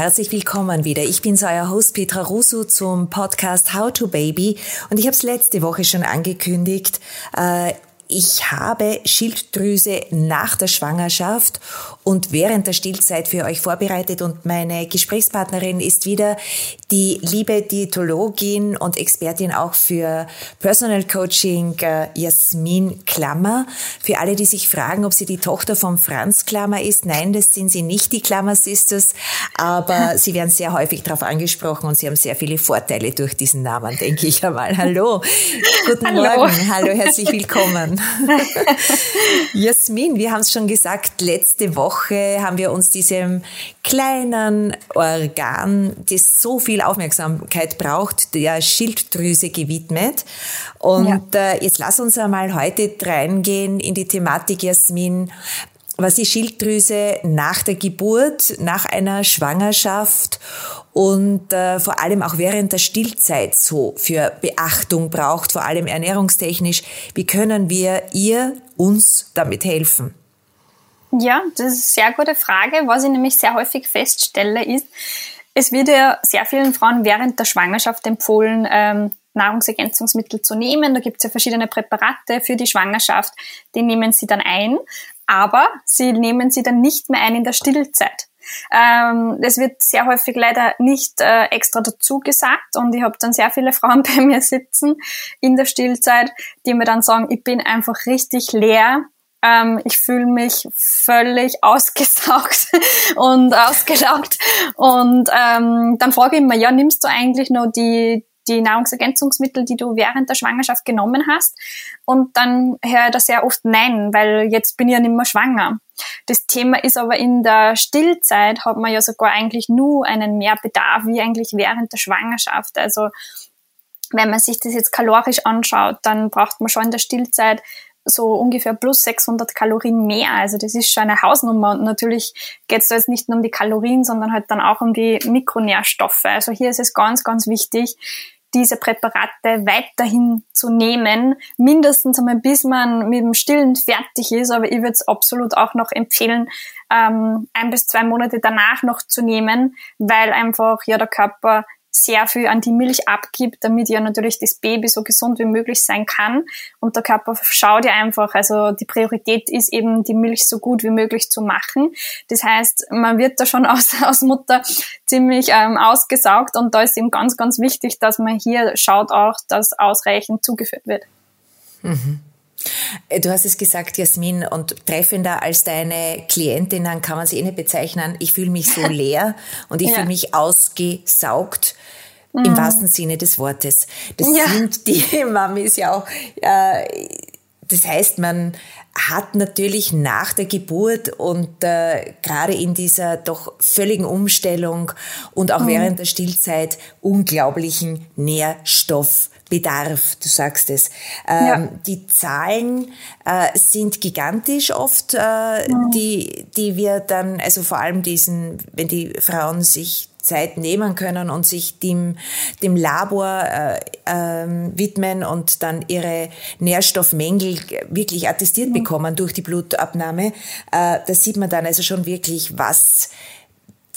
herzlich willkommen wieder. Ich bin euer Host Petra Russo zum Podcast How to Baby und ich habe es letzte Woche schon angekündigt. Äh, ich habe Schilddrüse nach der Schwangerschaft und während der Stillzeit für euch vorbereitet und meine Gesprächspartnerin ist wieder die liebe Diätologin und Expertin auch für Personal Coaching äh, Jasmin Klammer. Für alle, die sich fragen, ob sie die Tochter von Franz Klammer ist, nein, das sind sie nicht, die Klammer Sisters, aber sie werden sehr häufig darauf angesprochen und sie haben sehr viele Vorteile durch diesen Namen, denke ich einmal. Hallo, guten Hallo. Morgen, hallo, herzlich willkommen. Jasmin, wir haben es schon gesagt, letzte Woche haben wir uns diesem kleinen Organ, das so viel Aufmerksamkeit braucht, der Schilddrüse gewidmet. Und ja. äh, jetzt lass uns einmal heute reingehen in die Thematik, Jasmin was die Schilddrüse nach der Geburt, nach einer Schwangerschaft und äh, vor allem auch während der Stillzeit so für Beachtung braucht, vor allem ernährungstechnisch. Wie können wir ihr uns damit helfen? Ja, das ist eine sehr gute Frage. Was ich nämlich sehr häufig feststelle, ist, es wird ja sehr vielen Frauen während der Schwangerschaft empfohlen, ähm, Nahrungsergänzungsmittel zu nehmen. Da gibt es ja verschiedene Präparate für die Schwangerschaft, die nehmen sie dann ein, aber sie nehmen sie dann nicht mehr ein in der Stillzeit. Ähm, es wird sehr häufig leider nicht äh, extra dazu gesagt und ich habe dann sehr viele Frauen bei mir sitzen in der Stillzeit, die mir dann sagen, ich bin einfach richtig leer. Ähm, ich fühle mich völlig ausgesaugt und ausgelaugt. Und ähm, dann frage ich immer, ja, nimmst du eigentlich noch die, die Nahrungsergänzungsmittel, die du während der Schwangerschaft genommen hast. Und dann höre ich da sehr oft Nein, weil jetzt bin ich ja nicht mehr schwanger. Das Thema ist aber in der Stillzeit hat man ja sogar eigentlich nur einen Mehrbedarf wie eigentlich während der Schwangerschaft. Also wenn man sich das jetzt kalorisch anschaut, dann braucht man schon in der Stillzeit so ungefähr plus 600 Kalorien mehr. Also das ist schon eine Hausnummer. Und natürlich geht es da jetzt nicht nur um die Kalorien, sondern halt dann auch um die Mikronährstoffe. Also hier ist es ganz, ganz wichtig, diese Präparate weiterhin zu nehmen, mindestens einmal bis man mit dem Stillen fertig ist. Aber ich würde es absolut auch noch empfehlen, ähm, ein bis zwei Monate danach noch zu nehmen, weil einfach ja der Körper sehr viel an die Milch abgibt, damit ja natürlich das Baby so gesund wie möglich sein kann. Und der Körper schaut ja einfach, also die Priorität ist eben, die Milch so gut wie möglich zu machen. Das heißt, man wird da schon aus, aus Mutter ziemlich ähm, ausgesaugt und da ist eben ganz, ganz wichtig, dass man hier schaut auch, dass ausreichend zugeführt wird. Mhm. Äh, du hast es gesagt, Jasmin, und treffender als deine Klientinnen kann man sie eh nicht bezeichnen. Ich fühle mich so leer und ich ja. fühle mich ausgesaugt. Mhm. Im wahrsten Sinne des Wortes. Das ja. sind die Mamis ja auch. Äh, das heißt, man hat natürlich nach der Geburt und äh, gerade in dieser doch völligen Umstellung und auch mhm. während der Stillzeit unglaublichen Nährstoffbedarf. Du sagst es. Ähm, ja. Die Zahlen äh, sind gigantisch oft, äh, mhm. die, die wir dann, also vor allem diesen, wenn die Frauen sich Zeit nehmen können und sich dem, dem Labor äh, äh, widmen und dann ihre Nährstoffmängel wirklich attestiert mhm. bekommen durch die Blutabnahme. Äh, da sieht man dann also schon wirklich, was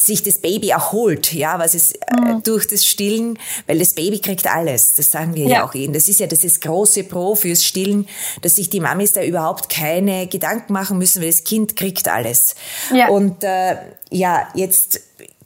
sich das Baby erholt, ja, was es äh, mhm. durch das Stillen, weil das Baby kriegt alles, das sagen wir ja, ja auch ihnen. Das ist ja das ist große Pro fürs Stillen, dass sich die Mamis da überhaupt keine Gedanken machen müssen, weil das Kind kriegt alles. Ja. Und äh, ja, jetzt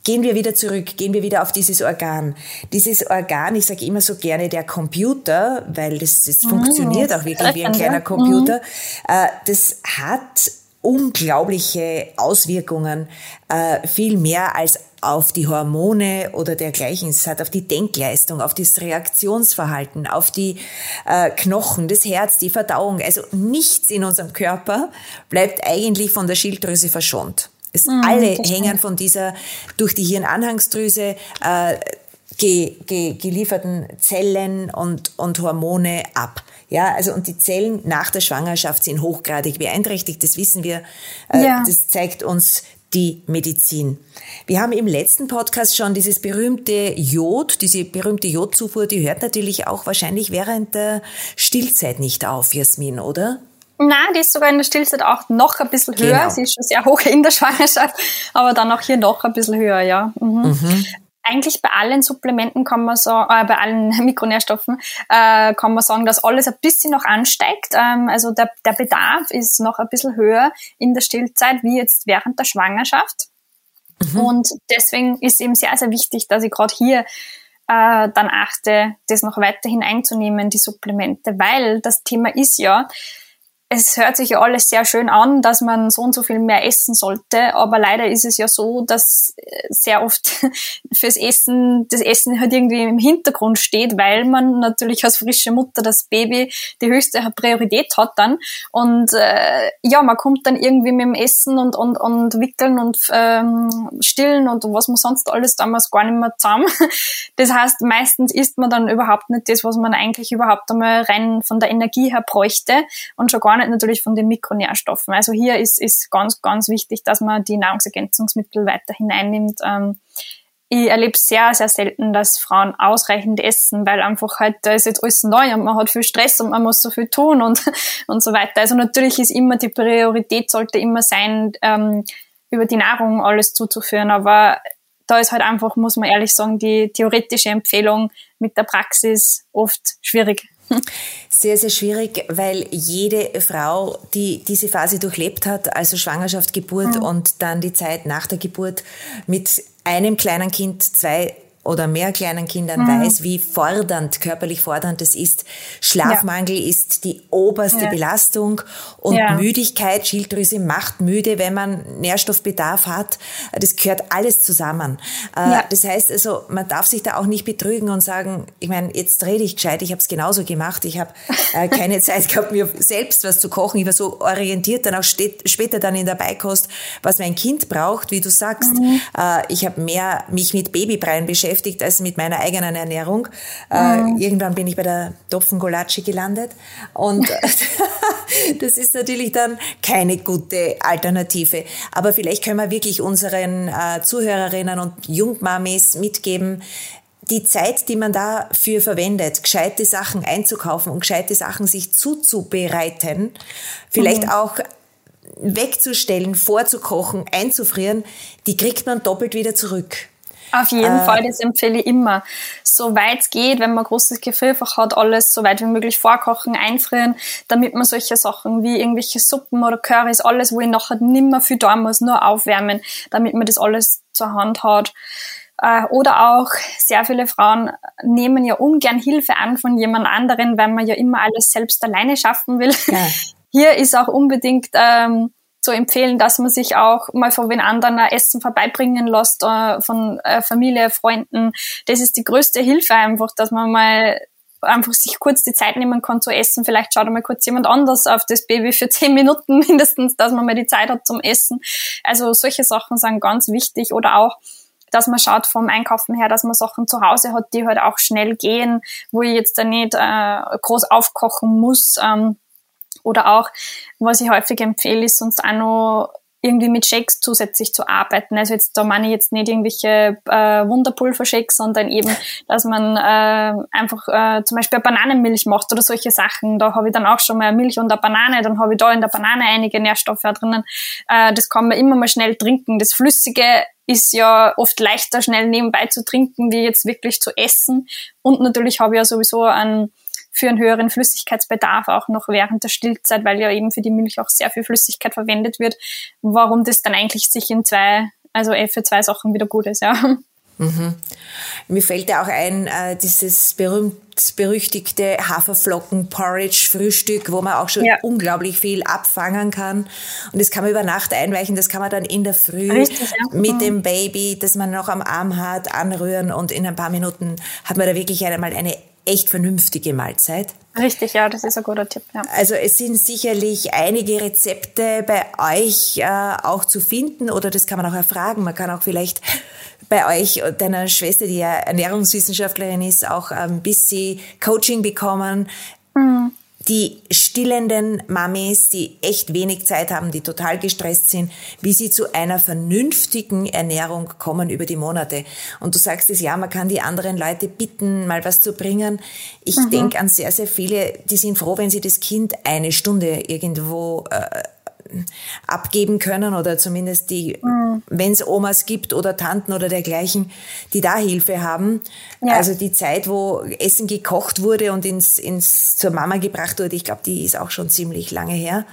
Gehen wir wieder zurück, gehen wir wieder auf dieses Organ. Dieses Organ, ich sage immer so gerne der Computer, weil das, das mhm. funktioniert auch wirklich wie ein kleiner Computer, mhm. das hat unglaubliche Auswirkungen, äh, viel mehr als auf die Hormone oder dergleichen. Es hat auf die Denkleistung, auf das Reaktionsverhalten, auf die äh, Knochen, das Herz, die Verdauung. Also nichts in unserem Körper bleibt eigentlich von der Schilddrüse verschont. Es mhm, alle hängen von dieser durch die Hirnanhangsdrüse äh, ge, ge, gelieferten Zellen und, und Hormone ab. Ja, also und die Zellen nach der Schwangerschaft sind hochgradig beeinträchtigt, das wissen wir. Äh, ja. Das zeigt uns die Medizin. Wir haben im letzten Podcast schon dieses berühmte Jod, diese berühmte Jodzufuhr, die hört natürlich auch wahrscheinlich während der Stillzeit nicht auf, Jasmin, oder? Nein, die ist sogar in der Stillzeit auch noch ein bisschen höher. Genau. Sie ist schon sehr hoch in der Schwangerschaft, aber dann auch hier noch ein bisschen höher, ja. Mhm. Mhm. Eigentlich bei allen Supplementen kann man sagen, äh, bei allen Mikronährstoffen äh, kann man sagen, dass alles ein bisschen noch ansteigt. Ähm, also der, der Bedarf ist noch ein bisschen höher in der Stillzeit wie jetzt während der Schwangerschaft. Mhm. Und deswegen ist eben sehr, sehr wichtig, dass ich gerade hier äh, dann achte, das noch weiterhin einzunehmen, die Supplemente, weil das Thema ist ja, es hört sich ja alles sehr schön an, dass man so und so viel mehr essen sollte, aber leider ist es ja so, dass äh, sehr oft fürs Essen, das Essen halt irgendwie im Hintergrund steht, weil man natürlich als frische Mutter das Baby die höchste Priorität hat dann und äh, ja, man kommt dann irgendwie mit dem Essen und, und, und Wickeln und ähm, Stillen und was man sonst alles damals gar nicht mehr zusammen. Das heißt, meistens isst man dann überhaupt nicht das, was man eigentlich überhaupt einmal rein von der Energie her bräuchte und schon gar nicht natürlich von den Mikronährstoffen. Also hier ist, ist ganz, ganz wichtig, dass man die Nahrungsergänzungsmittel weiterhin einnimmt. Ähm, ich erlebe sehr, sehr selten, dass Frauen ausreichend essen, weil einfach halt, da ist jetzt alles neu und man hat viel Stress und man muss so viel tun und, und so weiter. Also natürlich ist immer die Priorität sollte immer sein, ähm, über die Nahrung alles zuzuführen, aber da ist halt einfach, muss man ehrlich sagen, die theoretische Empfehlung mit der Praxis oft schwierig. Sehr, sehr schwierig, weil jede Frau, die diese Phase durchlebt hat, also Schwangerschaft, Geburt mhm. und dann die Zeit nach der Geburt mit einem kleinen Kind, zwei oder mehr kleinen Kindern mhm. weiß, wie fordernd, körperlich fordernd es ist. Schlafmangel ja. ist die oberste ja. Belastung und ja. Müdigkeit, Schilddrüse macht müde, wenn man Nährstoffbedarf hat. Das gehört alles zusammen. Äh, das heißt also, man darf sich da auch nicht betrügen und sagen, ich meine, jetzt rede ich gescheit, ich habe es genauso gemacht, ich habe äh, keine Zeit gehabt, mir selbst was zu kochen. Ich war so orientiert dann auch später dann in der Beikost, was mein Kind braucht, wie du sagst. Mhm. Äh, ich habe mehr mich mit Babybreien beschäftigt beschäftigt als mit meiner eigenen Ernährung. Äh, mhm. Äh, irgendwann bin ich bei der Topfengolatschi gelandet und das ist natürlich dann keine gute Alternative. Aber vielleicht können wir wirklich unseren äh, Zuhörerinnen und Jungmamis mitgeben, die Zeit, die man dafür verwendet, gescheite Sachen einzukaufen und gescheite Sachen sich zuzubereiten, vielleicht mhm. auch wegzustellen, vorzukochen, einzufrieren, die kriegt man doppelt wieder zurück. Auf jeden äh, Fall, das empfehle ich immer. Soweit es geht, wenn man großes Gefrierfach hat, alles so weit wie möglich vorkochen, einfrieren, damit man solche Sachen wie irgendwelche Suppen oder Currys, alles, wo ich nachher nimmer viel da muss, nur aufwärmen, damit man das alles zur Hand hat. Äh, oder auch sehr viele Frauen nehmen ja ungern Hilfe an von jemand anderen, weil man ja immer alles selbst alleine schaffen will. Ja. Hier ist auch unbedingt ähm, zu empfehlen, dass man sich auch mal von den anderen ein Essen vorbeibringen lässt, äh, von äh, Familie, Freunden. Das ist die größte Hilfe einfach, dass man mal einfach sich kurz die Zeit nehmen kann zu essen. Vielleicht schaut mal kurz jemand anders auf das Baby für zehn Minuten mindestens, dass man mal die Zeit hat zum Essen. Also solche Sachen sind ganz wichtig oder auch dass man schaut vom Einkaufen her, dass man Sachen zu Hause hat, die halt auch schnell gehen, wo ich jetzt da nicht äh, groß aufkochen muss. Ähm, oder auch, was ich häufig empfehle, ist sonst auch noch irgendwie mit Shakes zusätzlich zu arbeiten. Also jetzt da meine ich jetzt nicht irgendwelche äh, Wunderpulver-Shakes, sondern eben, dass man äh, einfach äh, zum Beispiel Bananenmilch macht oder solche Sachen. Da habe ich dann auch schon mal Milch und eine Banane, dann habe ich da in der Banane einige Nährstoffe drinnen. Äh, das kann man immer mal schnell trinken. Das Flüssige ist ja oft leichter schnell nebenbei zu trinken, wie jetzt wirklich zu essen. Und natürlich habe ich ja sowieso einen für einen höheren Flüssigkeitsbedarf auch noch während der Stillzeit, weil ja eben für die Milch auch sehr viel Flüssigkeit verwendet wird, warum das dann eigentlich sich in zwei, also eh für zwei Sachen wieder gut ist, ja. Mhm. Mir fällt ja auch ein, äh, dieses berühmt berüchtigte Haferflocken-Porridge-Frühstück, wo man auch schon ja. unglaublich viel abfangen kann. Und das kann man über Nacht einweichen, das kann man dann in der Früh Richtig, ja. mit mhm. dem Baby, das man noch am Arm hat, anrühren und in ein paar Minuten hat man da wirklich einmal eine echt vernünftige Mahlzeit. Richtig, ja, das ist ein guter Tipp. Ja. Also es sind sicherlich einige Rezepte bei euch äh, auch zu finden oder das kann man auch erfragen. Man kann auch vielleicht bei euch, deiner Schwester, die ja Ernährungswissenschaftlerin ist, auch ein bisschen Coaching bekommen. Mhm die stillenden Mamis, die echt wenig Zeit haben, die total gestresst sind, wie sie zu einer vernünftigen Ernährung kommen über die Monate. Und du sagst es, ja, man kann die anderen Leute bitten, mal was zu bringen. Ich mhm. denke an sehr, sehr viele, die sind froh, wenn sie das Kind eine Stunde irgendwo äh, abgeben können oder zumindest die, mhm. wenn es Omas gibt oder Tanten oder dergleichen, die da Hilfe haben. Ja. Also die Zeit, wo Essen gekocht wurde und ins, ins zur Mama gebracht wurde, ich glaube, die ist auch schon ziemlich lange her.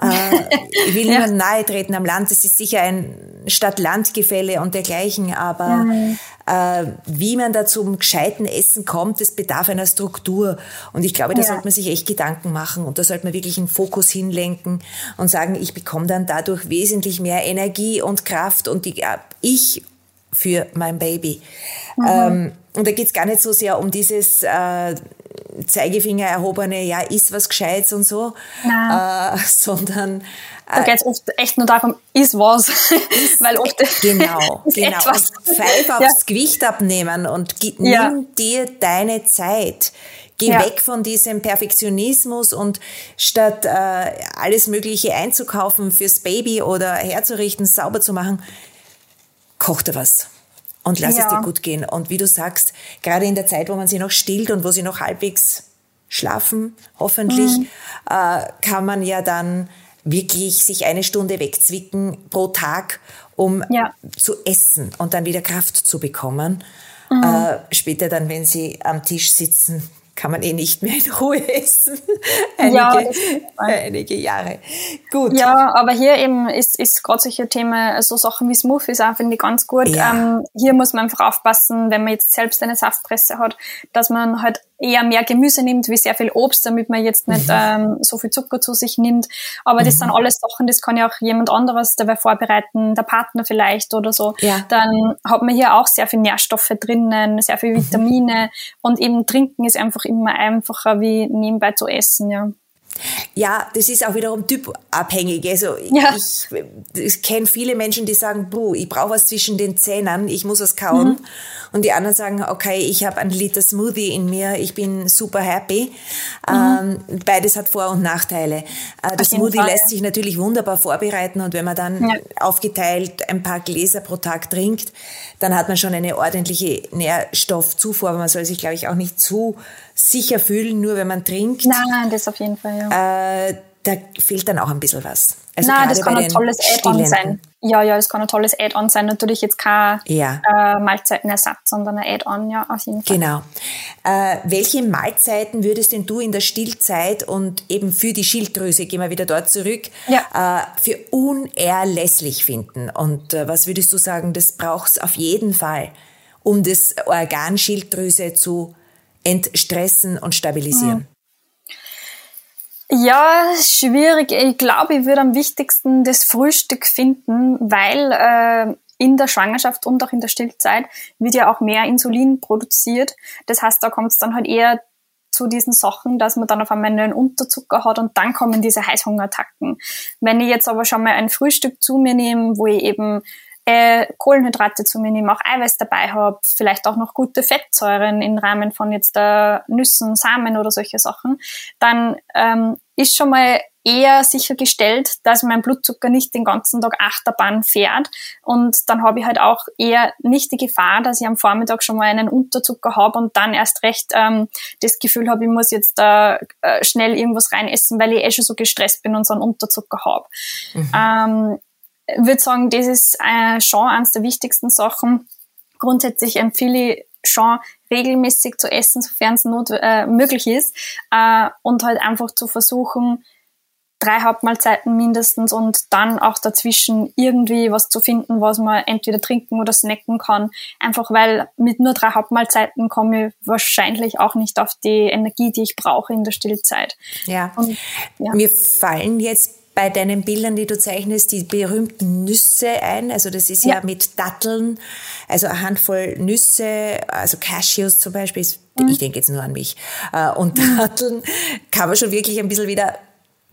Äh, ich will ja. niemandem nahe treten am Land. Es ist sicher ein Stadt-Land-Gefälle und dergleichen, aber mhm. äh, wie man da zum gescheiten Essen kommt, das bedarf einer Struktur. Und ich glaube, da ja. sollte man sich echt Gedanken machen und da sollte man wirklich einen Fokus hinlenken und sagen, ich bekomme dann dadurch wesentlich mehr Energie und Kraft und die, ich für mein Baby. Mhm. Ähm, und da geht's gar nicht so sehr um dieses äh, Zeigefinger erhobene, ja, ist was Gescheites und so, äh, sondern da geht es oft echt nur darum, ist was. Weil oft genau, genau. Etwas. Und pfeif aufs ja. Gewicht abnehmen und nimm ja. dir deine Zeit. Geh ja. weg von diesem Perfektionismus und statt äh, alles Mögliche einzukaufen fürs Baby oder herzurichten, sauber zu machen, koch dir was und lass ja. es dir gut gehen. Und wie du sagst, gerade in der Zeit, wo man sie noch stillt und wo sie noch halbwegs schlafen, hoffentlich, mhm. äh, kann man ja dann wirklich sich eine Stunde wegzwicken pro Tag, um ja. zu essen und dann wieder Kraft zu bekommen. Mhm. Äh, später dann, wenn sie am Tisch sitzen, kann man eh nicht mehr in Ruhe essen. einige, ja, einige Jahre. Gut. Ja, aber hier eben ist, ist gerade solche Themen, so Sachen wie Smoothies auch, finde ich ganz gut. Ja. Ähm, hier muss man einfach aufpassen, wenn man jetzt selbst eine Saftpresse hat, dass man halt eher mehr Gemüse nimmt, wie sehr viel Obst, damit man jetzt nicht mhm. ähm, so viel Zucker zu sich nimmt. Aber mhm. das sind alles Sachen, das kann ja auch jemand anderes dabei vorbereiten, der Partner vielleicht oder so. Ja. Dann hat man hier auch sehr viel Nährstoffe drinnen, sehr viel mhm. Vitamine mhm. und eben trinken ist einfach immer einfacher wie nebenbei zu essen, ja. Ja, das ist auch wiederum typabhängig. Also ja. ich, ich kenne viele Menschen, die sagen, Buh, ich brauche was zwischen den Zähnen, ich muss was kauen. Mhm. Und die anderen sagen, okay, ich habe einen Liter Smoothie in mir, ich bin super happy. Mhm. Ähm, beides hat Vor- und Nachteile. Äh, das Smoothie Fall, lässt sich natürlich wunderbar vorbereiten und wenn man dann ja. aufgeteilt ein paar Gläser pro Tag trinkt, dann hat man schon eine ordentliche Nährstoffzufuhr, aber man soll sich, glaube ich, auch nicht zu sicher fühlen, nur wenn man trinkt. Nein, das auf jeden Fall, ja. Äh, da fehlt dann auch ein bisschen was. Also Nein, das kann ein tolles Add-on sein. Ja, ja, das kann ein tolles Add-on sein. Natürlich jetzt kein ja. äh, Mahlzeitenersatz, sondern ein Add-on, ja, auf jeden Fall. Genau. Äh, welche Mahlzeiten würdest denn du in der Stillzeit und eben für die Schilddrüse, gehen wir wieder dort zurück, ja. äh, für unerlässlich finden? Und äh, was würdest du sagen, das braucht es auf jeden Fall, um das Organ Schilddrüse zu entstressen und stabilisieren? Ja, schwierig. Ich glaube, ich würde am wichtigsten das Frühstück finden, weil äh, in der Schwangerschaft und auch in der Stillzeit wird ja auch mehr Insulin produziert. Das heißt, da kommt es dann halt eher zu diesen Sachen, dass man dann auf einmal einen Unterzucker hat und dann kommen diese Heißhungerattacken. Wenn ich jetzt aber schon mal ein Frühstück zu mir nehme, wo ich eben äh, Kohlenhydrate zu mir nehme, auch Eiweiß dabei habe, vielleicht auch noch gute Fettsäuren im Rahmen von jetzt äh, Nüssen, Samen oder solche Sachen, dann ähm, ist schon mal eher sichergestellt, dass mein Blutzucker nicht den ganzen Tag Achterbahn fährt. Und dann habe ich halt auch eher nicht die Gefahr, dass ich am Vormittag schon mal einen Unterzucker habe und dann erst recht ähm, das Gefühl habe, ich muss jetzt äh, äh, schnell irgendwas rein essen, weil ich eh schon so gestresst bin und so einen Unterzucker habe. Mhm. Ähm, würde sagen, das ist äh, schon eines der wichtigsten Sachen. Grundsätzlich empfehle ich schon regelmäßig zu essen, sofern es not, äh, möglich ist, äh, und halt einfach zu versuchen, drei Hauptmahlzeiten mindestens und dann auch dazwischen irgendwie was zu finden, was man entweder trinken oder snacken kann. Einfach weil mit nur drei Hauptmahlzeiten komme ich wahrscheinlich auch nicht auf die Energie, die ich brauche in der Stillzeit. Ja. Und, ja. Mir fallen jetzt bei deinen Bildern, die du zeichnest, die berühmten Nüsse ein. Also das ist ja, ja mit Datteln, also eine Handvoll Nüsse, also Cashews zum Beispiel, mhm. ich denke jetzt nur an mich, äh, und mhm. Datteln kann man schon wirklich ein bisschen wieder,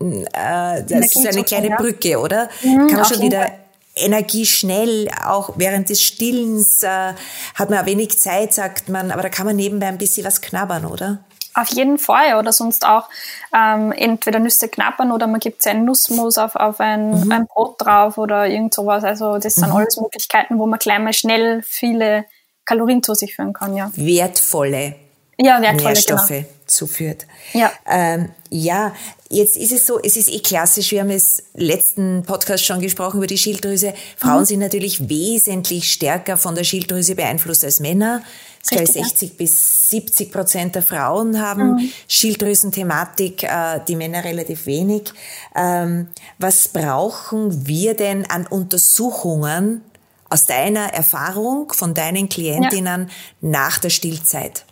äh, das ist eine kleine Brücke, oder? Mhm, kann man schon wieder Energie schnell, auch während des Stillens äh, hat man wenig Zeit, sagt man, aber da kann man nebenbei ein bisschen was knabbern, oder? Auf jeden Fall. Oder sonst auch ähm, entweder Nüsse knappern oder man gibt einen Nussmus auf, auf ein, mhm. ein Brot drauf oder irgend sowas. Also das sind mhm. alles Möglichkeiten, wo man gleich mal schnell viele Kalorien zu sich führen kann, ja. Wertvolle ja, wertvolle, Nährstoffe genau. zuführt. Ja. Ähm, ja, jetzt ist es so, es ist eh klassisch, wir haben es letzten Podcast schon gesprochen über die Schilddrüse. Frauen mhm. sind natürlich wesentlich stärker von der Schilddrüse beeinflusst als Männer. Richtig, 60 ja. bis 70 Prozent der Frauen haben mhm. Schilddrüsenthematik, äh, die Männer relativ wenig. Ähm, was brauchen wir denn an Untersuchungen aus deiner Erfahrung von deinen Klientinnen ja. nach der Stillzeit?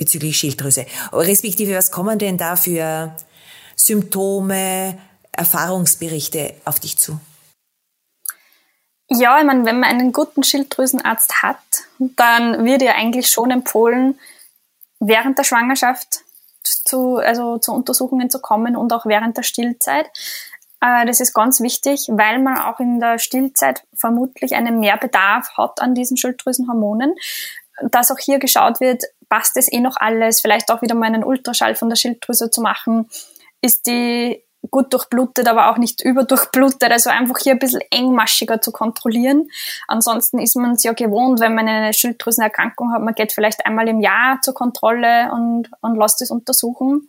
bezüglich Schilddrüse. Respektive, was kommen denn da für Symptome, Erfahrungsberichte auf dich zu? Ja, ich meine, wenn man einen guten Schilddrüsenarzt hat, dann wird ja eigentlich schon empfohlen, während der Schwangerschaft zu, also zu Untersuchungen zu kommen und auch während der Stillzeit. Äh, das ist ganz wichtig, weil man auch in der Stillzeit vermutlich einen Mehrbedarf hat an diesen Schilddrüsenhormonen. Dass auch hier geschaut wird, passt es eh noch alles, vielleicht auch wieder mal einen Ultraschall von der Schilddrüse zu machen. Ist die gut durchblutet, aber auch nicht überdurchblutet, also einfach hier ein bisschen engmaschiger zu kontrollieren. Ansonsten ist man es ja gewohnt, wenn man eine Schilddrüsenerkrankung hat, man geht vielleicht einmal im Jahr zur Kontrolle und, und lässt es untersuchen.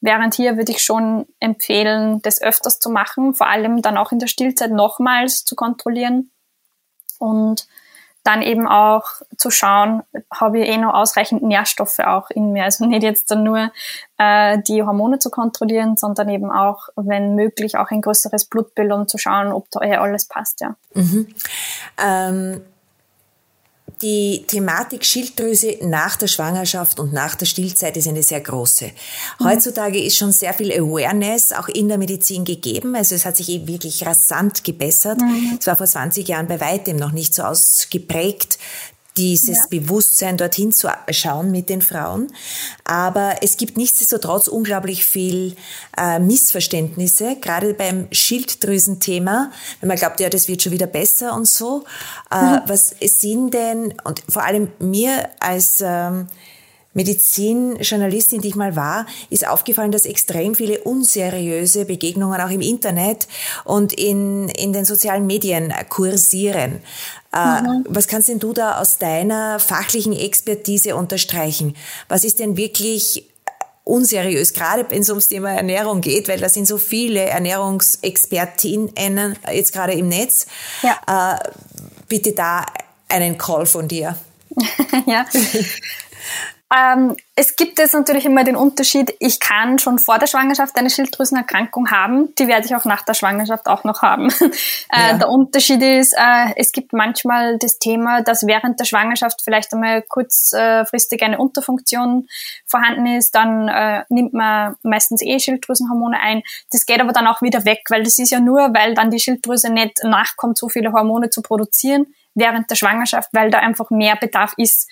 Während hier würde ich schon empfehlen, das öfters zu machen, vor allem dann auch in der Stillzeit nochmals zu kontrollieren. Und dann eben auch zu schauen, habe ich eh noch ausreichend Nährstoffe auch in mir. Also nicht jetzt dann nur äh, die Hormone zu kontrollieren, sondern eben auch, wenn möglich, auch ein größeres Blutbild, um zu schauen, ob da eh alles passt, ja. Mhm. Ähm die Thematik Schilddrüse nach der Schwangerschaft und nach der Stillzeit ist eine sehr große. Heutzutage ist schon sehr viel Awareness auch in der Medizin gegeben. Also es hat sich eben wirklich rasant gebessert. Mhm. Es war vor 20 Jahren bei weitem noch nicht so ausgeprägt, dieses ja. Bewusstsein dorthin zu schauen mit den Frauen. Aber es gibt nichtsdestotrotz unglaublich viel äh, Missverständnisse, gerade beim Schilddrüsenthema, wenn man glaubt, ja, das wird schon wieder besser und so. Äh, mhm. Was sind denn, und vor allem mir als ähm, Medizinjournalistin, die ich mal war, ist aufgefallen, dass extrem viele unseriöse Begegnungen auch im Internet und in, in den sozialen Medien kursieren. Äh, mhm. Was kannst denn du da aus deiner fachlichen Expertise unterstreichen? Was ist denn wirklich unseriös, gerade wenn es ums Thema Ernährung geht, weil da sind so viele Ernährungsexpertinnen jetzt gerade im Netz. Ja. Äh, bitte da einen Call von dir. ja. Ähm, es gibt jetzt natürlich immer den Unterschied, ich kann schon vor der Schwangerschaft eine Schilddrüsenerkrankung haben, die werde ich auch nach der Schwangerschaft auch noch haben. Äh, ja. der Unterschied ist, äh, es gibt manchmal das Thema, dass während der Schwangerschaft vielleicht einmal kurzfristig eine Unterfunktion vorhanden ist, dann äh, nimmt man meistens eh Schilddrüsenhormone ein. Das geht aber dann auch wieder weg, weil das ist ja nur, weil dann die Schilddrüse nicht nachkommt, so viele Hormone zu produzieren während der Schwangerschaft, weil da einfach mehr Bedarf ist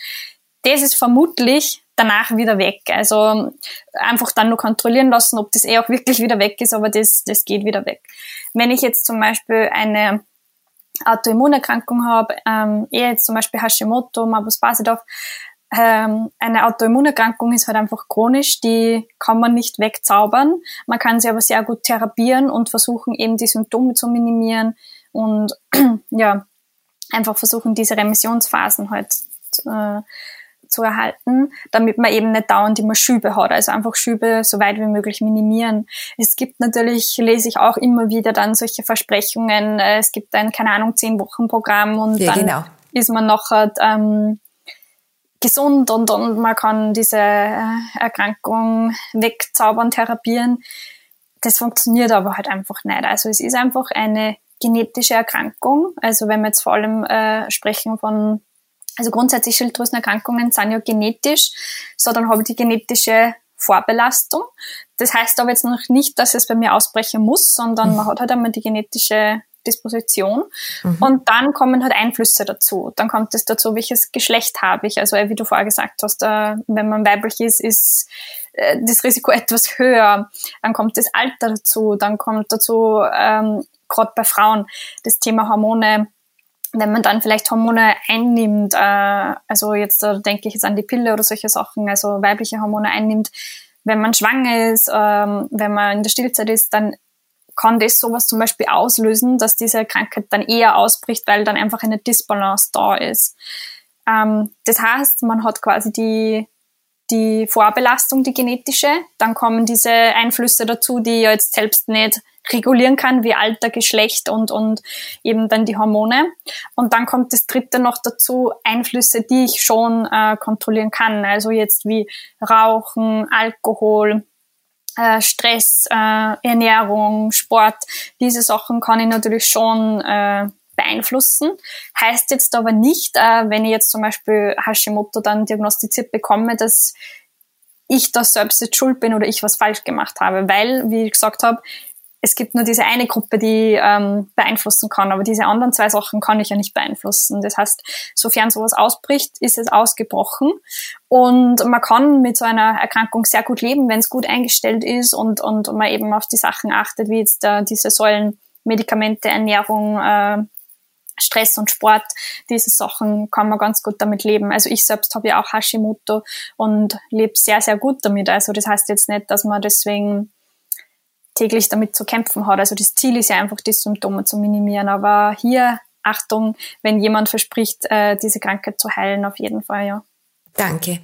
das ist vermutlich danach wieder weg. Also einfach dann nur kontrollieren lassen, ob das eh auch wirklich wieder weg ist, aber das, das geht wieder weg. Wenn ich jetzt zum Beispiel eine Autoimmunerkrankung habe, ähm, eher jetzt zum Beispiel Hashimoto, Mabus Basedorf, ähm, eine Autoimmunerkrankung ist halt einfach chronisch, die kann man nicht wegzaubern. Man kann sie aber sehr gut therapieren und versuchen eben die Symptome zu minimieren und ja, einfach versuchen diese Remissionsphasen halt äh, zu erhalten, damit man eben nicht dauernd immer Schübe hat. Also einfach Schübe so weit wie möglich minimieren. Es gibt natürlich, lese ich auch immer wieder dann solche Versprechungen, äh, es gibt ein, keine Ahnung, zehn Wochen Programm und ja, dann genau. ist man nachher ähm, gesund und, und man kann diese äh, Erkrankung wegzaubern, therapieren. Das funktioniert aber halt einfach nicht. Also es ist einfach eine genetische Erkrankung. Also wenn wir jetzt vor allem äh, sprechen von also grundsätzlich Schilddrüsenerkrankungen sind ja genetisch, so dann habe ich die genetische Vorbelastung. Das heißt aber jetzt noch nicht, dass es bei mir ausbrechen muss, sondern mhm. man hat halt einmal die genetische Disposition. Mhm. Und dann kommen halt Einflüsse dazu. Dann kommt es dazu, welches Geschlecht habe ich. Also wie du vorher gesagt hast, äh, wenn man weiblich ist, ist äh, das Risiko etwas höher. Dann kommt das Alter dazu. Dann kommt dazu, ähm, gerade bei Frauen, das Thema Hormone wenn man dann vielleicht Hormone einnimmt, äh, also jetzt da denke ich jetzt an die Pille oder solche Sachen, also weibliche Hormone einnimmt, wenn man schwanger ist, ähm, wenn man in der Stillzeit ist, dann kann das sowas zum Beispiel auslösen, dass diese Krankheit dann eher ausbricht, weil dann einfach eine Disbalance da ist. Ähm, das heißt, man hat quasi die, die Vorbelastung, die genetische, dann kommen diese Einflüsse dazu, die ich jetzt selbst nicht regulieren kann, wie Alter, Geschlecht und, und eben dann die Hormone. Und dann kommt das dritte noch dazu, Einflüsse, die ich schon äh, kontrollieren kann. Also jetzt wie Rauchen, Alkohol, äh, Stress, äh, Ernährung, Sport. Diese Sachen kann ich natürlich schon äh, beeinflussen. Heißt jetzt aber nicht, äh, wenn ich jetzt zum Beispiel Hashimoto dann diagnostiziert bekomme, dass ich da selbst jetzt schuld bin oder ich was falsch gemacht habe, weil, wie ich gesagt habe, es gibt nur diese eine Gruppe, die ähm, beeinflussen kann, aber diese anderen zwei Sachen kann ich ja nicht beeinflussen. Das heißt, sofern sowas ausbricht, ist es ausgebrochen. Und man kann mit so einer Erkrankung sehr gut leben, wenn es gut eingestellt ist und, und man eben auf die Sachen achtet, wie jetzt äh, diese Säulen Medikamente, Ernährung, äh, Stress und Sport, diese Sachen kann man ganz gut damit leben. Also ich selbst habe ja auch Hashimoto und lebe sehr, sehr gut damit. Also das heißt jetzt nicht, dass man deswegen täglich damit zu kämpfen hat. Also das Ziel ist ja einfach, die Symptome zu minimieren. Aber hier, Achtung, wenn jemand verspricht, äh, diese Krankheit zu heilen, auf jeden Fall, ja. Danke.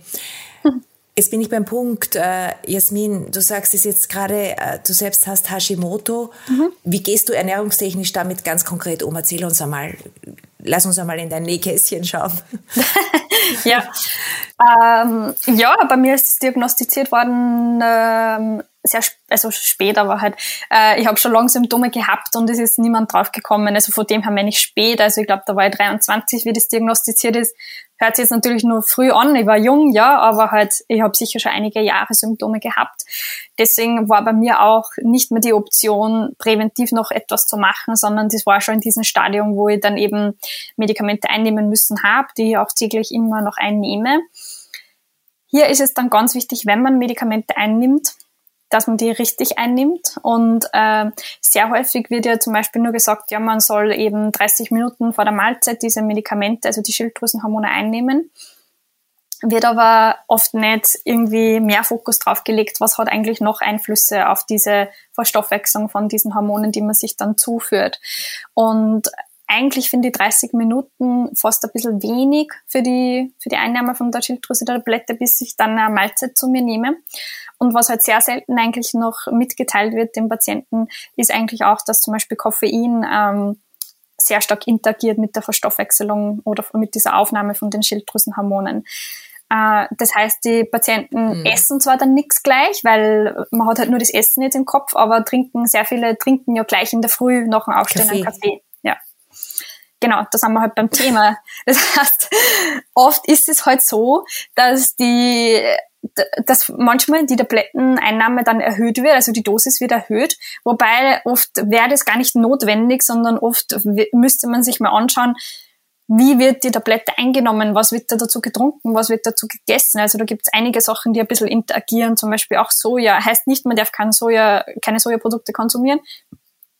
Jetzt bin ich beim Punkt, äh, Jasmin, du sagst es jetzt gerade, äh, du selbst hast Hashimoto. Mhm. Wie gehst du ernährungstechnisch damit ganz konkret um? Erzähl uns einmal, lass uns einmal in dein Nähkästchen schauen. ja. Ähm, ja, bei mir ist es diagnostiziert worden ähm, sehr also spät, aber halt, äh, ich habe schon lange Symptome gehabt und es ist niemand draufgekommen. Also von dem her meine ich spät. Also ich glaube, da war ich 23, wie das diagnostiziert ist. Hört sich jetzt natürlich nur früh an. Ich war jung, ja, aber halt, ich habe sicher schon einige Jahre Symptome gehabt. Deswegen war bei mir auch nicht mehr die Option, präventiv noch etwas zu machen, sondern das war schon in diesem Stadium, wo ich dann eben Medikamente einnehmen müssen habe, die ich auch täglich immer noch einnehme. Hier ist es dann ganz wichtig, wenn man Medikamente einnimmt, dass man die richtig einnimmt. Und äh, sehr häufig wird ja zum Beispiel nur gesagt, ja, man soll eben 30 Minuten vor der Mahlzeit diese Medikamente, also die Schilddrüsenhormone einnehmen. Wird aber oft nicht irgendwie mehr Fokus drauf gelegt, was hat eigentlich noch Einflüsse auf diese Verstoffwechslung von diesen Hormonen, die man sich dann zuführt. Und eigentlich finde ich 30 Minuten fast ein bisschen wenig für die, für die Einnahme von der Schilddrüse der Tablette, bis ich dann eine Mahlzeit zu mir nehme. Und was halt sehr selten eigentlich noch mitgeteilt wird dem Patienten, ist eigentlich auch, dass zum Beispiel Koffein ähm, sehr stark interagiert mit der Verstoffwechselung oder mit dieser Aufnahme von den Schilddrüsenhormonen. Äh, das heißt, die Patienten mhm. essen zwar dann nichts gleich, weil man hat halt nur das Essen jetzt im Kopf, aber trinken, sehr viele trinken ja gleich in der Früh nach dem Aufstehen Kaffee. einen Kaffee. Ja. Genau, da sind wir halt beim Thema. Das heißt, oft ist es halt so, dass die dass manchmal die Tabletteneinnahme dann erhöht wird, also die Dosis wird erhöht, wobei oft wäre das gar nicht notwendig, sondern oft müsste man sich mal anschauen, wie wird die Tablette eingenommen, was wird da dazu getrunken, was wird dazu gegessen. Also da gibt es einige Sachen, die ein bisschen interagieren, zum Beispiel auch Soja. Heißt nicht, man darf kein Soja, keine Sojaprodukte konsumieren,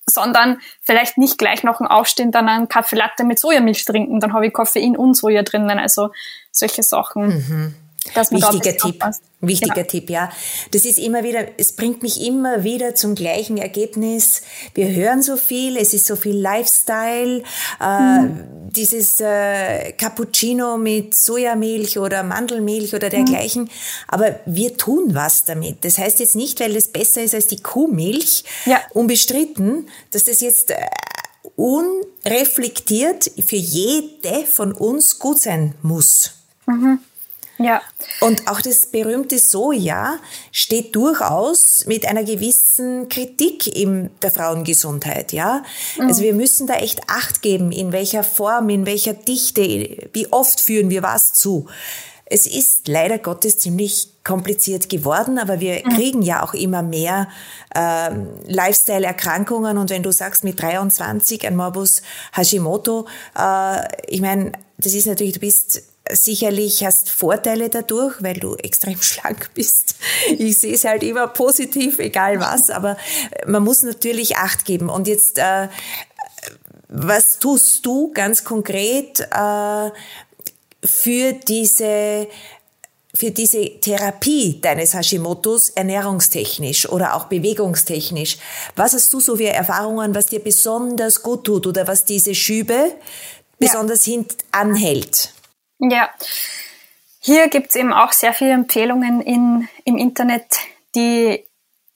sondern vielleicht nicht gleich nach dem Aufstehen dann einen Kaffee Latte mit Sojamilch trinken, dann habe ich Koffein und Soja drinnen, also solche Sachen. Mhm. Wichtiger Tipp. Wichtiger genau. Tipp, ja. Das ist immer wieder, es bringt mich immer wieder zum gleichen Ergebnis. Wir hören so viel, es ist so viel Lifestyle, äh, mhm. dieses äh, Cappuccino mit Sojamilch oder Mandelmilch oder dergleichen. Mhm. Aber wir tun was damit. Das heißt jetzt nicht, weil es besser ist als die Kuhmilch, ja. unbestritten, dass das jetzt äh, unreflektiert für jede von uns gut sein muss. Mhm. Ja. Und auch das berühmte Soja steht durchaus mit einer gewissen Kritik in der Frauengesundheit, ja. Mhm. Also wir müssen da echt Acht geben, in welcher Form, in welcher Dichte, wie oft führen wir was zu. Es ist leider Gottes ziemlich kompliziert geworden, aber wir mhm. kriegen ja auch immer mehr ähm, Lifestyle-Erkrankungen und wenn du sagst mit 23 ein Morbus Hashimoto, äh, ich meine, das ist natürlich, du bist sicherlich hast Vorteile dadurch, weil du extrem schlank bist. Ich sehe es halt immer positiv, egal was, aber man muss natürlich Acht geben. Und jetzt, äh, was tust du ganz konkret äh, für diese für diese Therapie deines Hashimoto's ernährungstechnisch oder auch bewegungstechnisch? Was hast du so für Erfahrungen, was dir besonders gut tut oder was diese Schübe besonders ja. hint anhält? Ja, hier gibt's eben auch sehr viele Empfehlungen in, im Internet, die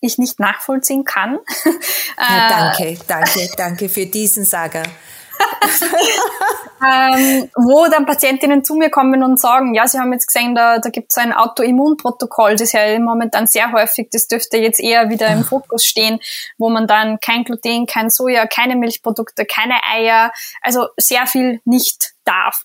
ich nicht nachvollziehen kann. Ja, danke, danke, danke für diesen Sager. ähm, wo dann Patientinnen zu mir kommen und sagen, ja, sie haben jetzt gesehen, da, da gibt es so ein Autoimmunprotokoll, das ist ja momentan sehr häufig, das dürfte jetzt eher wieder im Fokus stehen, wo man dann kein Gluten, kein Soja, keine Milchprodukte, keine Eier, also sehr viel nicht darf.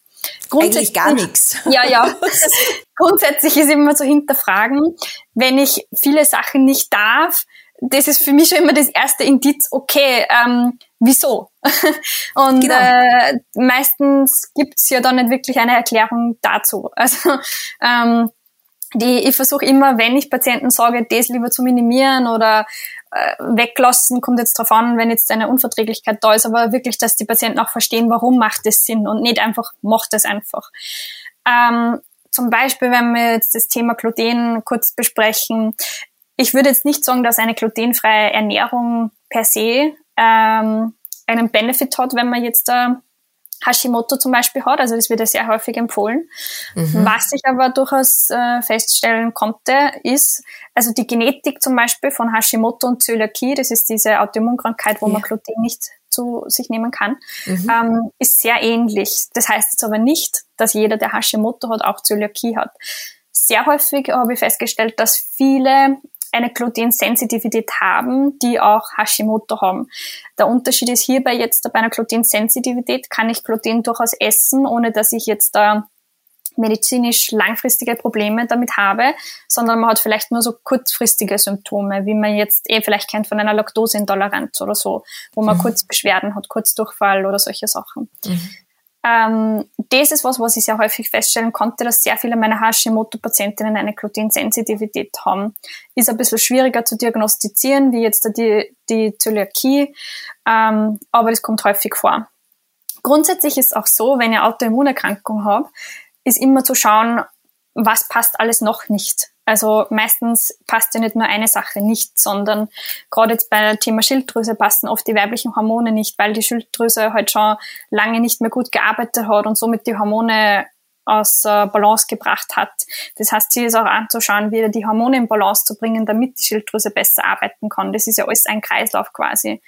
Eigentlich gar nichts. Ja, ja. Grundsätzlich ist immer zu hinterfragen, wenn ich viele Sachen nicht darf, das ist für mich schon immer das erste Indiz, okay, ähm, wieso? Und genau. äh, meistens gibt's ja dann nicht wirklich eine Erklärung dazu. Also ähm, die, ich versuche immer, wenn ich Patienten sage, das lieber zu minimieren oder weglassen, kommt jetzt drauf an, wenn jetzt eine Unverträglichkeit da ist, aber wirklich, dass die Patienten auch verstehen, warum macht es Sinn und nicht einfach, macht es einfach. Ähm, zum Beispiel, wenn wir jetzt das Thema Gluten kurz besprechen, ich würde jetzt nicht sagen, dass eine glutenfreie Ernährung per se ähm, einen Benefit hat, wenn man jetzt äh, Hashimoto zum Beispiel hat. Also das wird ja sehr häufig empfohlen. Mhm. Was ich aber durchaus äh, feststellen konnte, ist, also die Genetik zum Beispiel von Hashimoto und Zöliakie, das ist diese Autoimmunkrankheit, wo ja. man Gluten nicht zu sich nehmen kann, mhm. ähm, ist sehr ähnlich. Das heißt jetzt aber nicht, dass jeder, der Hashimoto hat, auch Zöliakie hat. Sehr häufig habe ich festgestellt, dass viele eine Glutensensitivität haben, die auch Hashimoto haben. Der Unterschied ist hierbei jetzt bei einer Glutensensitivität kann ich Gluten durchaus essen, ohne dass ich jetzt da medizinisch langfristige Probleme damit habe, sondern man hat vielleicht nur so kurzfristige Symptome, wie man jetzt eh vielleicht kennt von einer Laktoseintoleranz oder so, wo man mhm. kurz Beschwerden hat, kurz Durchfall oder solche Sachen. Mhm. Ähm, das ist was, was ich sehr häufig feststellen konnte, dass sehr viele meiner Hashimoto-Patientinnen eine Glutensensitivität haben. Ist ein bisschen schwieriger zu diagnostizieren, wie jetzt die, die Zöliakie, ähm, aber das kommt häufig vor. Grundsätzlich ist auch so, wenn ihr Autoimmunerkrankung habt, ist immer zu schauen, was passt alles noch nicht. Also meistens passt ja nicht nur eine Sache nicht, sondern gerade jetzt bei Thema Schilddrüse passen oft die weiblichen Hormone nicht, weil die Schilddrüse halt schon lange nicht mehr gut gearbeitet hat und somit die Hormone aus Balance gebracht hat. Das heißt, sie ist auch anzuschauen, wieder die Hormone in Balance zu bringen, damit die Schilddrüse besser arbeiten kann. Das ist ja alles ein Kreislauf quasi.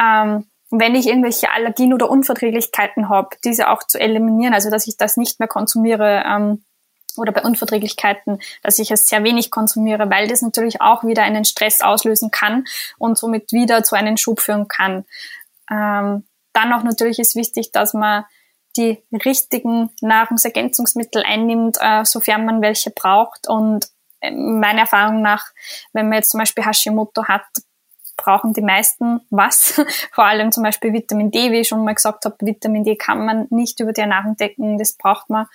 Ähm, wenn ich irgendwelche Allergien oder Unverträglichkeiten habe, diese auch zu eliminieren, also dass ich das nicht mehr konsumiere, ähm, oder bei Unverträglichkeiten, dass ich es sehr wenig konsumiere, weil das natürlich auch wieder einen Stress auslösen kann und somit wieder zu einem Schub führen kann. Ähm, dann auch natürlich ist wichtig, dass man die richtigen Nahrungsergänzungsmittel einnimmt, äh, sofern man welche braucht. Und äh, meiner Erfahrung nach, wenn man jetzt zum Beispiel Hashimoto hat, brauchen die meisten was. Vor allem zum Beispiel Vitamin D, wie ich schon mal gesagt habe, Vitamin D kann man nicht über die Ernährung decken, das braucht man,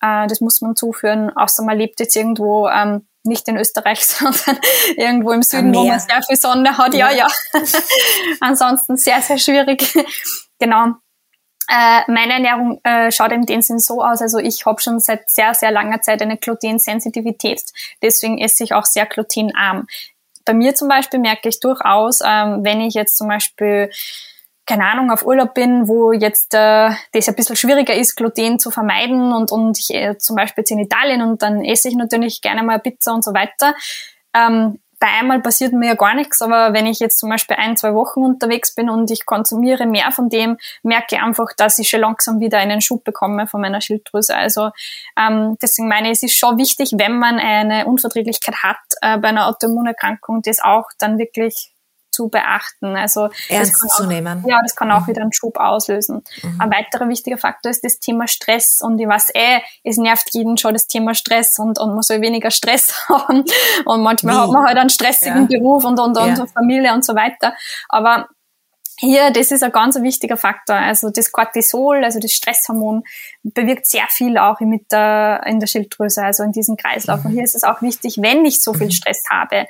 äh, das muss man zuführen, außer man lebt jetzt irgendwo ähm, nicht in Österreich, sondern irgendwo im Süden, wo man sehr viel Sonne hat. Ja, ja. Ansonsten sehr, sehr schwierig. genau. Äh, meine Ernährung äh, schaut in dem Sinn so aus, also ich habe schon seit sehr, sehr langer Zeit eine Glutensensitivität. Deswegen esse ich auch sehr glutenarm bei mir zum Beispiel merke ich durchaus, ähm, wenn ich jetzt zum Beispiel keine Ahnung, auf Urlaub bin, wo jetzt äh, das ein bisschen schwieriger ist, Gluten zu vermeiden und, und ich äh, zum Beispiel jetzt in Italien und dann esse ich natürlich gerne mal Pizza und so weiter. Ähm, bei einmal passiert mir ja gar nichts, aber wenn ich jetzt zum Beispiel ein, zwei Wochen unterwegs bin und ich konsumiere mehr von dem, merke ich einfach, dass ich schon langsam wieder einen Schub bekomme von meiner Schilddrüse. Also ähm, deswegen meine ich, es ist schon wichtig, wenn man eine Unverträglichkeit hat äh, bei einer Autoimmunerkrankung, das auch dann wirklich zu beachten. Also ernst auch, zu nehmen. Ja, das kann auch mhm. wieder einen Schub auslösen. Mhm. Ein weiterer wichtiger Faktor ist das Thema Stress. Und ich weiß eh, es nervt jeden schon das Thema Stress und, und man soll weniger Stress haben. Und manchmal Wie? hat man halt einen stressigen ja. Beruf und, und, und ja. Familie und so weiter. Aber hier, das ist ein ganz wichtiger Faktor. Also das Cortisol, also das Stresshormon, bewirkt sehr viel auch mit der, in der Schilddrüse, also in diesem Kreislauf. Mhm. Und hier ist es auch wichtig, wenn ich so viel mhm. Stress habe,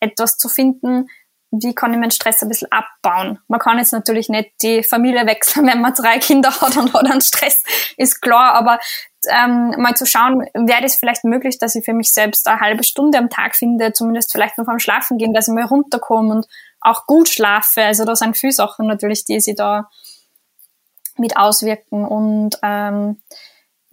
etwas zu finden, wie kann ich meinen Stress ein bisschen abbauen? Man kann jetzt natürlich nicht die Familie wechseln, wenn man drei Kinder hat und hat einen Stress, ist klar, aber ähm, mal zu schauen, wäre das vielleicht möglich, dass ich für mich selbst eine halbe Stunde am Tag finde, zumindest vielleicht noch vorm Schlafen gehen, dass ich mal runterkomme und auch gut schlafe. Also da sind viele Sachen natürlich, die sich da mit auswirken und ähm,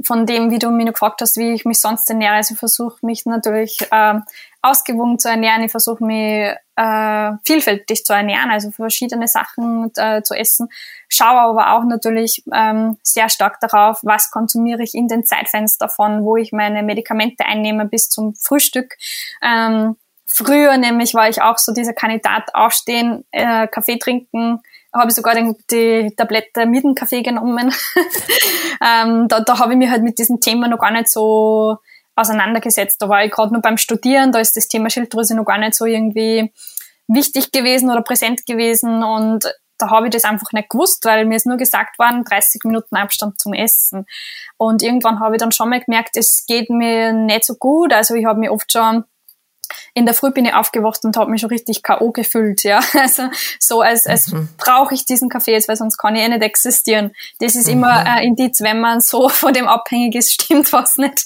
von dem, wie du noch gefragt hast, wie ich mich sonst ernähre. Also ich versuche mich natürlich äh, ausgewogen zu ernähren. Ich versuche mich äh, vielfältig zu ernähren, also verschiedene Sachen äh, zu essen. Schaue aber auch natürlich ähm, sehr stark darauf, was konsumiere ich in den Zeitfenster von, wo ich meine Medikamente einnehme bis zum Frühstück. Ähm, früher nämlich war ich auch so dieser Kandidat aufstehen, äh, Kaffee trinken, habe ich sogar den, die Tablette mit dem Kaffee genommen. ähm, da da habe ich mich halt mit diesem Thema noch gar nicht so auseinandergesetzt. Da war ich gerade nur beim Studieren, da ist das Thema Schilddrüse noch gar nicht so irgendwie wichtig gewesen oder präsent gewesen und da habe ich das einfach nicht gewusst, weil mir ist nur gesagt worden, 30 Minuten Abstand zum Essen. Und irgendwann habe ich dann schon mal gemerkt, es geht mir nicht so gut. Also ich habe mich oft schon in der Früh bin ich aufgewacht und habe mich schon richtig K.O. gefühlt, ja. Also so als, als mhm. brauche ich diesen Kaffee jetzt, weil sonst kann ich eh nicht existieren. Das ist mhm. immer ein Indiz, wenn man so von dem abhängig ist, stimmt was nicht.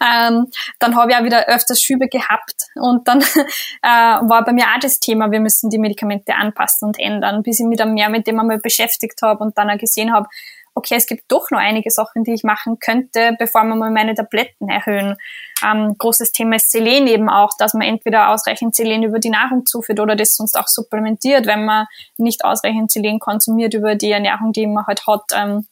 Ähm, dann habe ich auch wieder öfters Schübe gehabt und dann äh, war bei mir auch das Thema, wir müssen die Medikamente anpassen und ändern, bis ich mich dann mehr mit dem einmal beschäftigt habe und dann auch gesehen habe, okay, es gibt doch noch einige Sachen, die ich machen könnte, bevor wir mal meine Tabletten erhöhen. Ähm, großes Thema ist Selen eben auch, dass man entweder ausreichend Selen über die Nahrung zuführt oder das sonst auch supplementiert, wenn man nicht ausreichend Selen konsumiert über die Ernährung, die man halt hat. Ähm,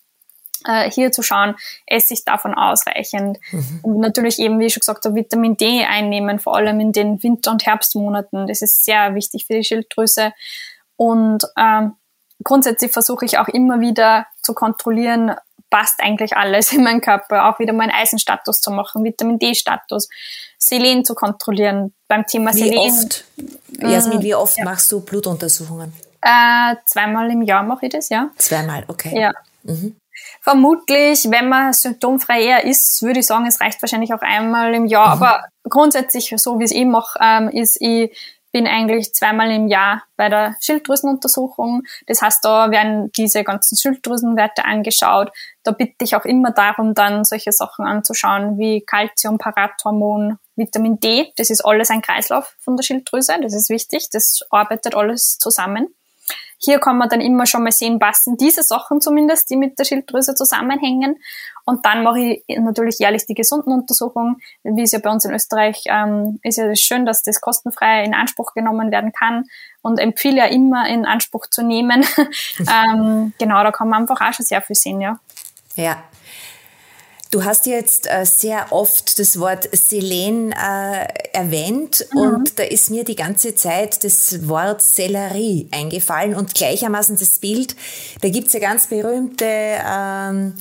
äh, hier zu schauen, esse ich davon ausreichend. Mhm. Und natürlich eben, wie ich schon gesagt habe, Vitamin D einnehmen, vor allem in den Winter- und Herbstmonaten. Das ist sehr wichtig für die Schilddrüse. Und ähm, grundsätzlich versuche ich auch immer wieder zu kontrollieren, passt eigentlich alles in meinem Körper, auch wieder meinen Eisenstatus zu machen, Vitamin D-Status, Selen zu kontrollieren. Beim Thema wie Selen. Oft, Jasmin, wie oft ja. machst du Blutuntersuchungen? Äh, zweimal im Jahr mache ich das, ja. Zweimal, okay. Ja. Mhm. Vermutlich, wenn man symptomfrei eher ist, würde ich sagen, es reicht wahrscheinlich auch einmal im Jahr. Mhm. Aber grundsätzlich, so wie es ich mache, ähm, ist, ich bin eigentlich zweimal im Jahr bei der Schilddrüsenuntersuchung. Das heißt, da werden diese ganzen Schilddrüsenwerte angeschaut. Da bitte ich auch immer darum, dann solche Sachen anzuschauen wie Calcium, Parathormon, Vitamin D. Das ist alles ein Kreislauf von der Schilddrüse. Das ist wichtig. Das arbeitet alles zusammen. Hier kann man dann immer schon mal sehen, passen diese Sachen zumindest, die mit der Schilddrüse zusammenhängen. Und dann mache ich natürlich jährlich die gesunden Untersuchung. Wie es ja bei uns in Österreich ähm, ist ja das schön, dass das kostenfrei in Anspruch genommen werden kann und empfehle ja immer in Anspruch zu nehmen. ähm, genau, da kann man einfach auch schon sehr viel sehen, ja. Ja, Du hast jetzt äh, sehr oft das Wort Selen äh, erwähnt mhm. und da ist mir die ganze Zeit das Wort Sellerie eingefallen und gleichermaßen das Bild. Da gibt's ja ganz berühmte ähm,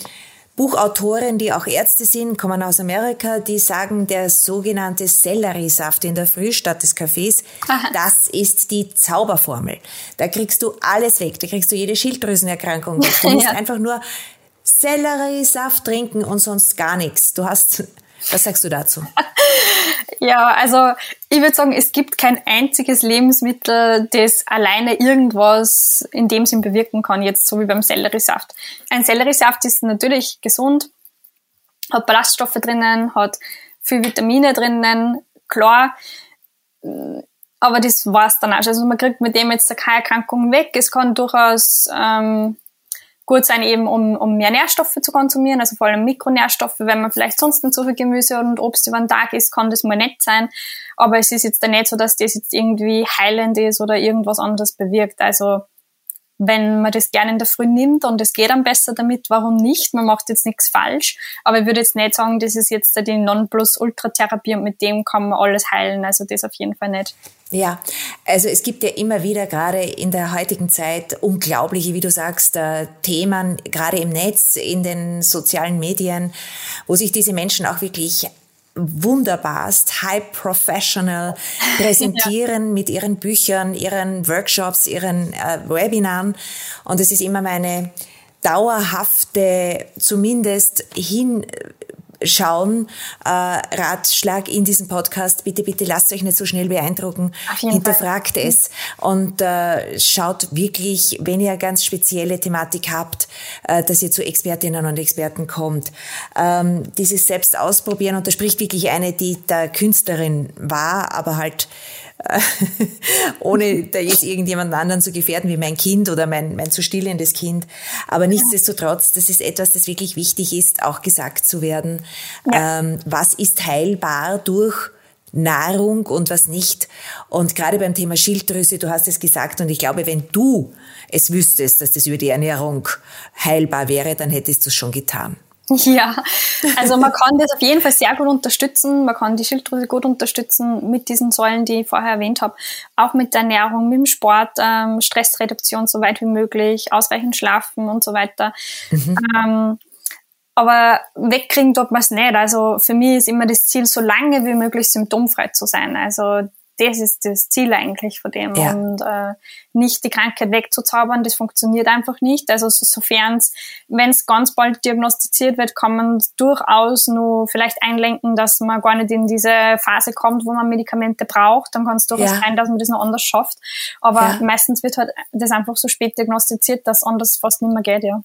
Buchautoren, die auch Ärzte sind, kommen aus Amerika, die sagen, der sogenannte Selleriesaft in der Früh statt des Kaffees, Aha. das ist die Zauberformel. Da kriegst du alles weg, da kriegst du jede Schilddrüsenerkrankung weg. Du musst ja. einfach nur Selleriesaft trinken und sonst gar nichts. Du hast, was sagst du dazu? ja, also ich würde sagen, es gibt kein einziges Lebensmittel, das alleine irgendwas in dem Sinn bewirken kann, jetzt so wie beim Selleriesaft. Ein Selleriesaft ist natürlich gesund, hat Ballaststoffe drinnen, hat viel Vitamine drinnen, klar, aber das war's dann auch. Also man kriegt mit dem jetzt keine Erkrankung weg. Es kann durchaus ähm, gut sein, eben um, um mehr Nährstoffe zu konsumieren, also vor allem Mikronährstoffe. Wenn man vielleicht sonst nicht so viel Gemüse und Obst über den Tag isst, kann das mal nett sein. Aber es ist jetzt dann nicht so, dass das jetzt irgendwie heilend ist oder irgendwas anderes bewirkt. Also wenn man das gerne in der Früh nimmt und es geht dann besser damit, warum nicht? Man macht jetzt nichts falsch. Aber ich würde jetzt nicht sagen, das ist jetzt die Non-Plus-Ultra-Therapie und mit dem kann man alles heilen. Also das auf jeden Fall nicht. Ja, also es gibt ja immer wieder gerade in der heutigen Zeit unglaubliche, wie du sagst, äh, Themen, gerade im Netz, in den sozialen Medien, wo sich diese Menschen auch wirklich wunderbarst, high professional präsentieren ja. mit ihren Büchern, ihren Workshops, ihren äh, Webinaren. Und es ist immer meine dauerhafte, zumindest hin schauen. Äh, Ratschlag in diesem Podcast, bitte, bitte lasst euch nicht so schnell beeindrucken. Hinterfragt Fall. es und äh, schaut wirklich, wenn ihr ganz spezielle Thematik habt, äh, dass ihr zu Expertinnen und Experten kommt. Ähm, dieses Selbst ausprobieren, und da spricht wirklich eine, die der Künstlerin war, aber halt ohne da jetzt irgendjemand anderen zu gefährden wie mein Kind oder mein, mein zu stillendes Kind. Aber nichtsdestotrotz, das ist etwas, das wirklich wichtig ist, auch gesagt zu werden. Ja. Ähm, was ist heilbar durch Nahrung und was nicht. Und gerade beim Thema Schilddrüse, du hast es gesagt, und ich glaube, wenn du es wüsstest, dass das über die Ernährung heilbar wäre, dann hättest du es schon getan. Ja, also man kann das auf jeden Fall sehr gut unterstützen. Man kann die Schilddrüse gut unterstützen mit diesen Säulen, die ich vorher erwähnt habe. Auch mit der Ernährung, mit dem Sport, ähm, Stressreduktion so weit wie möglich, ausreichend schlafen und so weiter. Mhm. Ähm, aber wegkriegen tut man es nicht. Also für mich ist immer das Ziel, so lange wie möglich symptomfrei zu sein. Also das ist das Ziel eigentlich von dem. Ja. Und äh, nicht die Krankheit wegzuzaubern, das funktioniert einfach nicht. Also sofern es, wenn es ganz bald diagnostiziert wird, kann man durchaus nur vielleicht einlenken, dass man gar nicht in diese Phase kommt, wo man Medikamente braucht. Dann kann es durchaus ja. sein, dass man das noch anders schafft. Aber ja. meistens wird halt das einfach so spät diagnostiziert, dass anders fast nicht mehr geht, ja.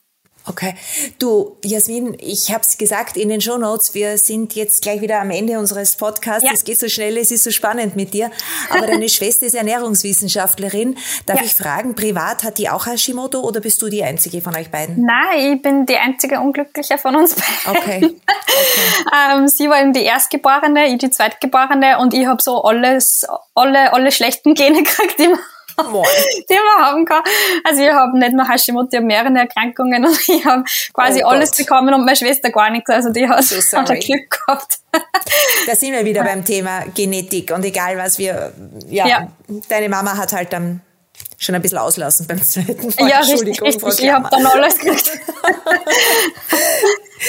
Okay. Du, Jasmin, ich habe es gesagt in den Show Notes, wir sind jetzt gleich wieder am Ende unseres Podcasts. Ja. Es geht so schnell, es ist so spannend mit dir. Aber deine Schwester ist Ernährungswissenschaftlerin. Darf ja. ich fragen, privat hat die auch Hashimoto oder bist du die einzige von euch beiden? Nein, ich bin die einzige Unglückliche von uns beiden. Okay. okay. ähm, sie war eben die Erstgeborene, ich die Zweitgeborene und ich habe so alles, alle, alle schlechten Gene gekriegt, die die man haben kann. Also ich habe nicht nur Hashimoto, ich habe mehrere Erkrankungen und ich habe quasi oh alles bekommen und meine Schwester gar nichts. Also die hat, so hat Glück gehabt. Da sind wir wieder beim Thema Genetik und egal was wir, ja, ja. deine Mama hat halt dann schon ein bisschen auslassen beim zweiten Mal. Ja, Entschuldigung, richtig, richtig. Ich habe dann alles gekriegt.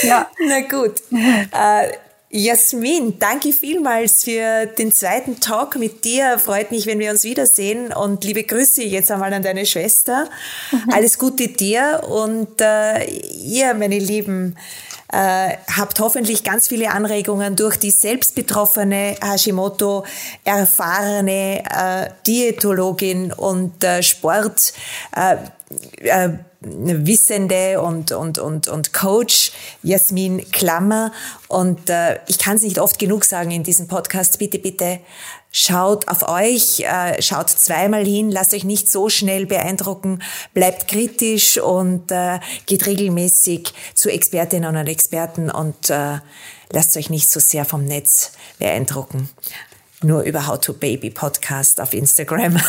ja. Na gut. Äh, Jasmin, danke vielmals für den zweiten Talk mit dir. Freut mich, wenn wir uns wiedersehen und liebe Grüße jetzt einmal an deine Schwester. Mhm. Alles Gute dir und äh, ihr, meine Lieben, äh, habt hoffentlich ganz viele Anregungen durch die selbstbetroffene Hashimoto, erfahrene äh, Diätologin und äh, Sport. Äh, äh, Wissende und, und, und, und Coach Jasmin Klammer. Und äh, ich kann es nicht oft genug sagen in diesem Podcast. Bitte, bitte schaut auf euch, äh, schaut zweimal hin, lasst euch nicht so schnell beeindrucken, bleibt kritisch und äh, geht regelmäßig zu Expertinnen und Experten und äh, lasst euch nicht so sehr vom Netz beeindrucken nur über How to Baby Podcast auf Instagram.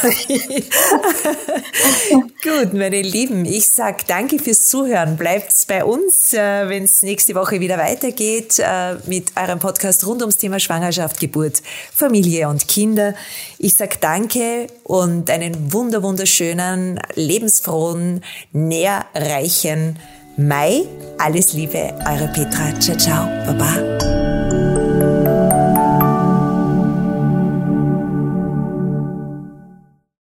Gut, meine Lieben, ich sag danke fürs Zuhören. Bleibt's bei uns, äh, wenn es nächste Woche wieder weitergeht äh, mit eurem Podcast rund ums Thema Schwangerschaft, Geburt, Familie und Kinder. Ich sag danke und einen wunder wunderschönen, lebensfrohen, nährreichen Mai. Alles Liebe, eure Petra. Ciao, ciao, baba.